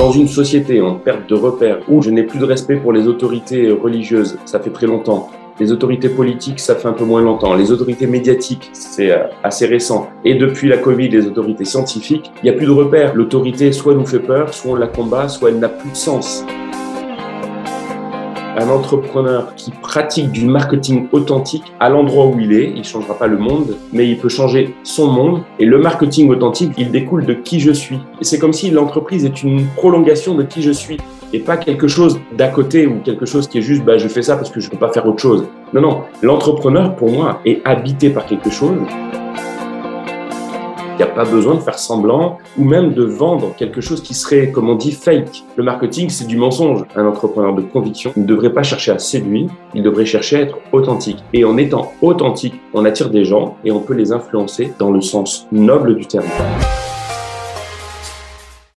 Dans une société en perte de repères, où je n'ai plus de respect pour les autorités religieuses, ça fait très longtemps, les autorités politiques, ça fait un peu moins longtemps. Les autorités médiatiques, c'est euh, assez récent. Et depuis la Covid, les autorités scientifiques, il n'y a plus de repères. L'autorité soit nous fait peur, soit on la combat, soit elle n'a plus de sens un entrepreneur qui pratique du marketing authentique à l'endroit où il est, il changera pas le monde, mais il peut changer son monde. Et le marketing authentique, il découle de qui je suis. C'est comme si l'entreprise est une prolongation de qui je suis et pas quelque chose d'à côté ou quelque chose qui est juste bah, je fais ça parce que je ne peux pas faire autre chose. Non, non, l'entrepreneur pour moi est habité par quelque chose. N'y a pas besoin de faire semblant ou même de vendre quelque chose qui serait, comme on dit, fake. Le marketing, c'est du mensonge. Un entrepreneur de conviction ne devrait pas chercher à séduire, il devrait chercher à être authentique. Et en étant authentique, on attire des gens et on peut les influencer dans le sens noble du terme.